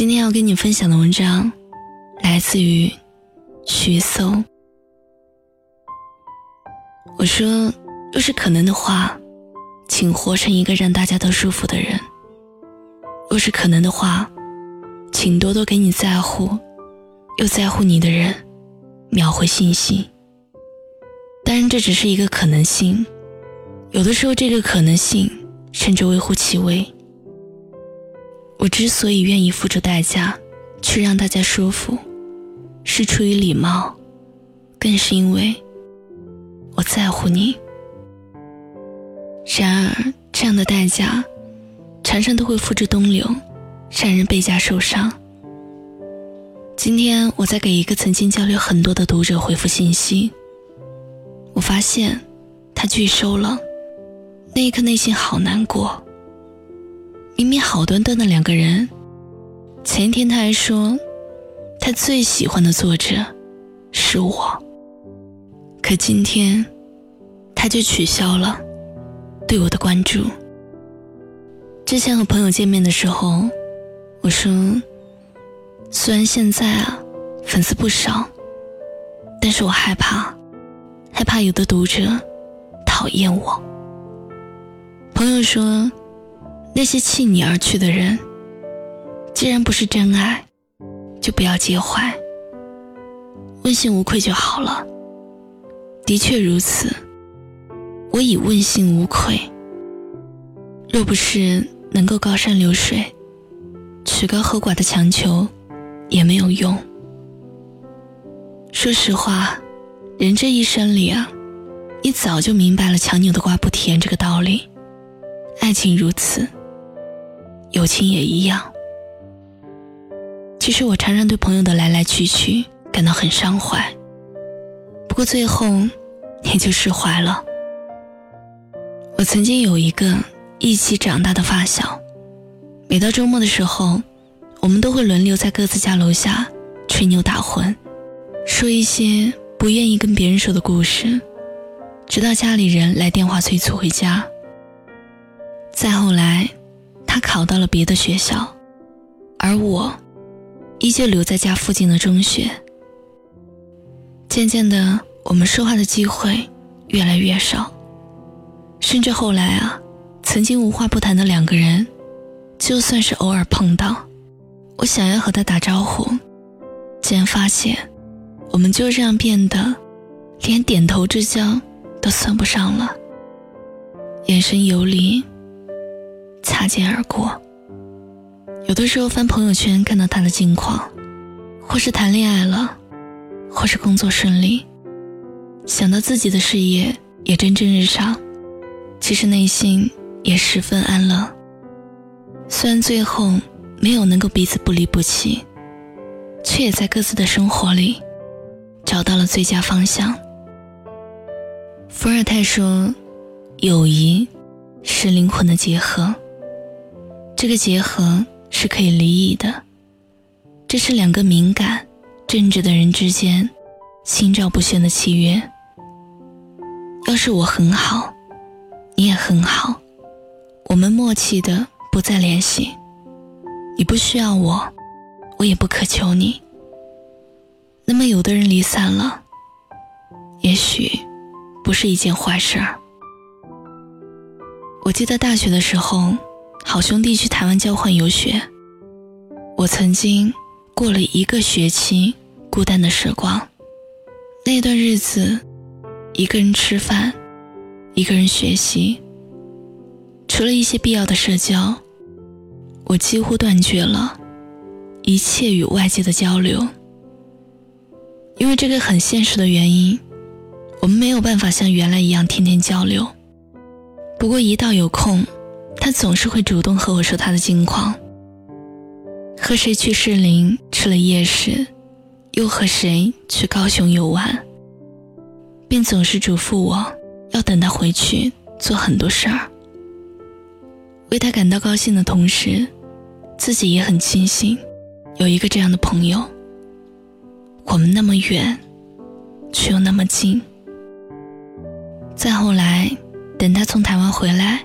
今天要跟你分享的文章，来自于徐搜。我说，若是可能的话，请活成一个让大家都舒服的人；若是可能的话，请多多给你在乎又在乎你的人秒回信息。当然，这只是一个可能性，有的时候这个可能性甚至微乎其微。我之所以愿意付出代价去让大家舒服，是出于礼貌，更是因为我在乎你。然而，这样的代价常常都会付之东流，让人倍加受伤。今天我在给一个曾经交流很多的读者回复信息，我发现他拒收了，那一刻内心好难过。明明好端端的两个人，前天他还说他最喜欢的作者是我，可今天他就取消了对我的关注。之前和朋友见面的时候，我说虽然现在啊粉丝不少，但是我害怕，害怕有的读者讨厌我。朋友说。那些弃你而去的人，既然不是真爱，就不要介怀，问心无愧就好了。的确如此，我已问心无愧。若不是能够高山流水，曲高和寡的强求也没有用。说实话，人这一生里啊，你早就明白了“强扭的瓜不甜”这个道理。爱情如此。友情也一样。其实我常常对朋友的来来去去感到很伤怀，不过最后也就释怀了。我曾经有一个一起长大的发小，每到周末的时候，我们都会轮流在各自家楼下吹牛打混，说一些不愿意跟别人说的故事，直到家里人来电话催促回家。再后来。他考到了别的学校，而我依旧留在家附近的中学。渐渐的，我们说话的机会越来越少，甚至后来啊，曾经无话不谈的两个人，就算是偶尔碰到，我想要和他打招呼，竟然发现我们就这样变得连点头之交都算不上了，眼神游离。擦肩而过。有的时候翻朋友圈，看到他的近况，或是谈恋爱了，或是工作顺利，想到自己的事业也蒸蒸日上，其实内心也十分安乐。虽然最后没有能够彼此不离不弃，却也在各自的生活里找到了最佳方向。伏尔泰说：“友谊是灵魂的结合。”这个结合是可以离异的，这是两个敏感、正直的人之间心照不宣的契约。要是我很好，你也很好，我们默契的不再联系，你不需要我，我也不渴求你。那么，有的人离散了，也许不是一件坏事儿。我记得大学的时候。好兄弟去台湾交换游学，我曾经过了一个学期孤单的时光。那段日子，一个人吃饭，一个人学习，除了一些必要的社交，我几乎断绝了一切与外界的交流。因为这个很现实的原因，我们没有办法像原来一样天天交流。不过一到有空，他总是会主动和我说他的近况，和谁去士林吃了夜市，又和谁去高雄游玩，并总是嘱咐我要等他回去做很多事儿。为他感到高兴的同时，自己也很庆幸有一个这样的朋友。我们那么远，却又那么近。再后来，等他从台湾回来。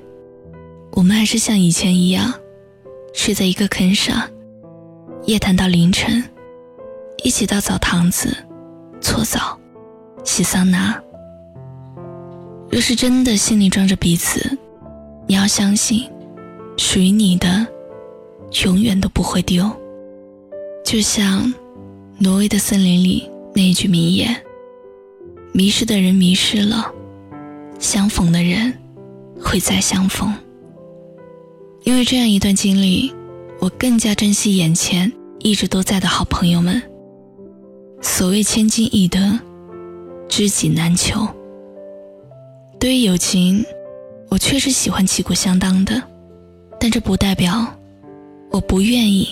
我们还是像以前一样，睡在一个坑上，夜谈到凌晨，一起到澡堂子搓澡、洗桑拿。若是真的心里装着彼此，你要相信，属于你的永远都不会丢。就像挪威的森林里那一句名言：“迷失的人迷失了，相逢的人会再相逢。”因为这样一段经历。我更加珍惜眼前一直都在的好朋友们。所谓千金易得，知己难求。对于友情，我确实喜欢旗鼓相当的，但这不代表我不愿意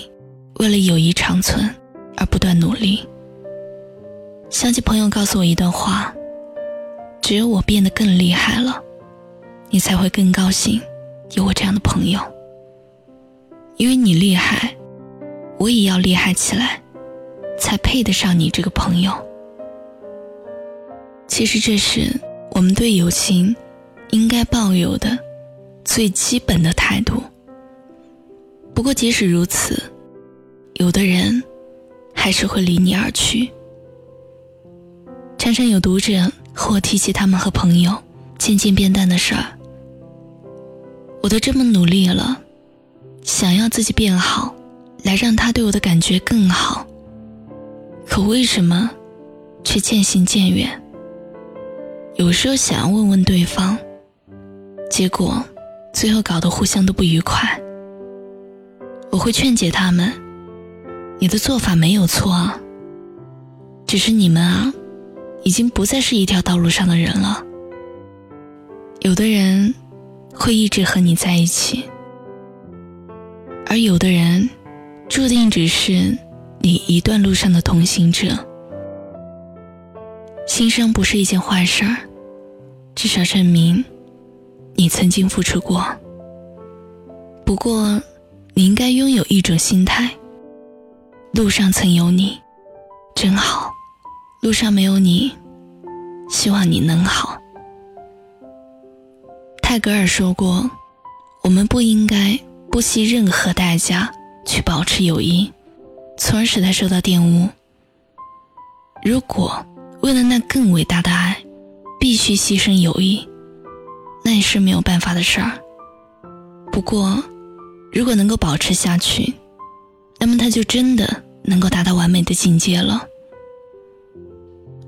为了友谊长存而不断努力。想起朋友告诉我一段话：只有我变得更厉害了，你才会更高兴有我这样的朋友。因为你厉害，我也要厉害起来，才配得上你这个朋友。其实这是我们对友情应该抱有的最基本的态度。不过即使如此，有的人还是会离你而去。常常有读者和我提起他们和朋友渐渐变淡的事儿，我都这么努力了。想要自己变好，来让他对我的感觉更好。可为什么，却渐行渐远？有时候想要问问对方，结果最后搞得互相都不愉快。我会劝解他们：“你的做法没有错啊，只是你们啊，已经不再是一条道路上的人了。有的人会一直和你在一起。”而有的人，注定只是你一段路上的同行者。心伤不是一件坏事儿，至少证明你曾经付出过。不过，你应该拥有一种心态：路上曾有你，真好；路上没有你，希望你能好。泰戈尔说过：“我们不应该。”不惜任何代价去保持友谊，从而使他受到玷污。如果为了那更伟大的爱，必须牺牲友谊，那也是没有办法的事儿。不过，如果能够保持下去，那么他就真的能够达到完美的境界了。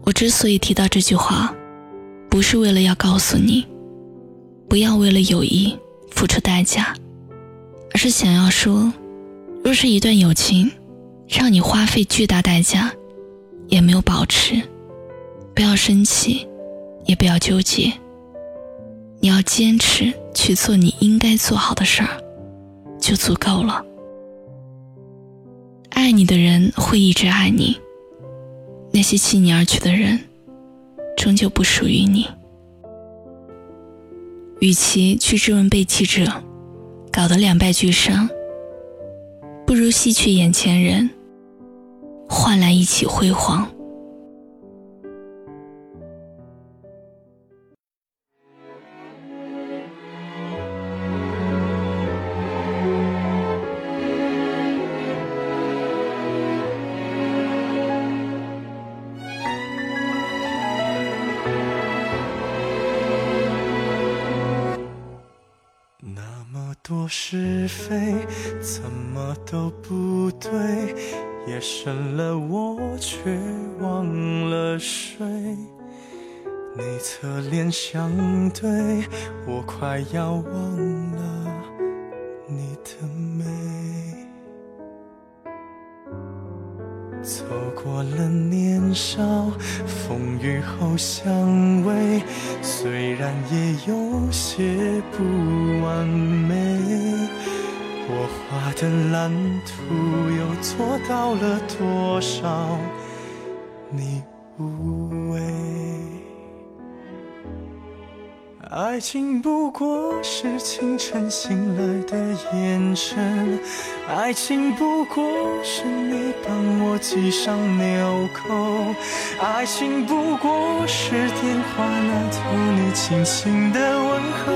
我之所以提到这句话，不是为了要告诉你，不要为了友谊付出代价。而是想要说，若是一段友情让你花费巨大代价，也没有保持，不要生气，也不要纠结。你要坚持去做你应该做好的事儿，就足够了。爱你的人会一直爱你，那些弃你而去的人，终究不属于你。与其去质问被弃者。搞得两败俱伤，不如吸取眼前人，换来一起辉煌。么多是非，怎么都不对。夜深了，我却忘了睡。你侧脸相对，我快要忘了你的美。走过了年少，风雨后相偎，虽然也有些不完美，我画的蓝图又做到了多少？你无畏。爱情不过是清晨醒来的眼神，爱情不过是你帮我系上纽扣，爱情不过是电话那头你轻轻的问候。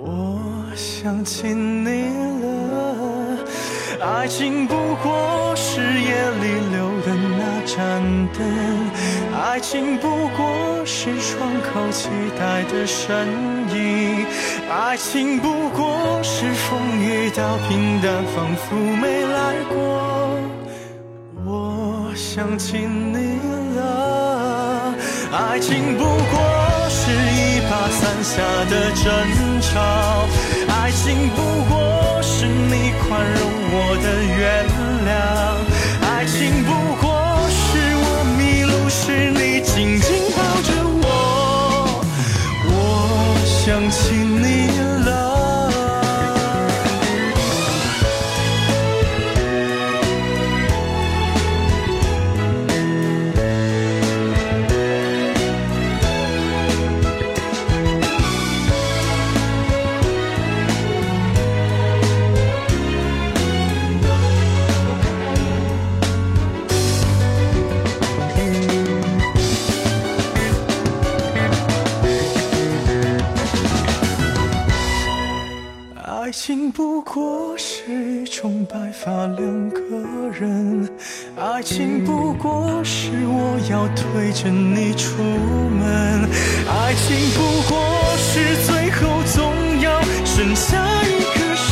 我想起你了，爱情不过是夜里留的盏灯，爱情不过是窗口期待的身影，爱情不过是风雨到平淡，仿佛没来过。我想起你了，爱情不过是一把伞下的争吵，爱情不过是你宽容我的原谅，那两个人，爱情不过是我要推着你出门，爱情不过是最后总要剩下一个人。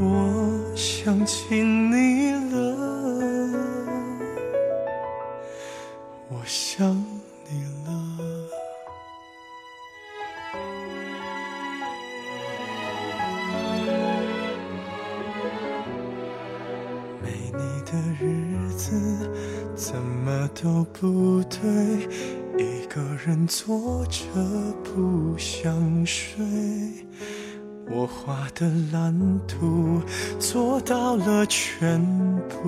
我想起你的日子怎么都不对，一个人坐着不想睡。我画的蓝图做到了全部。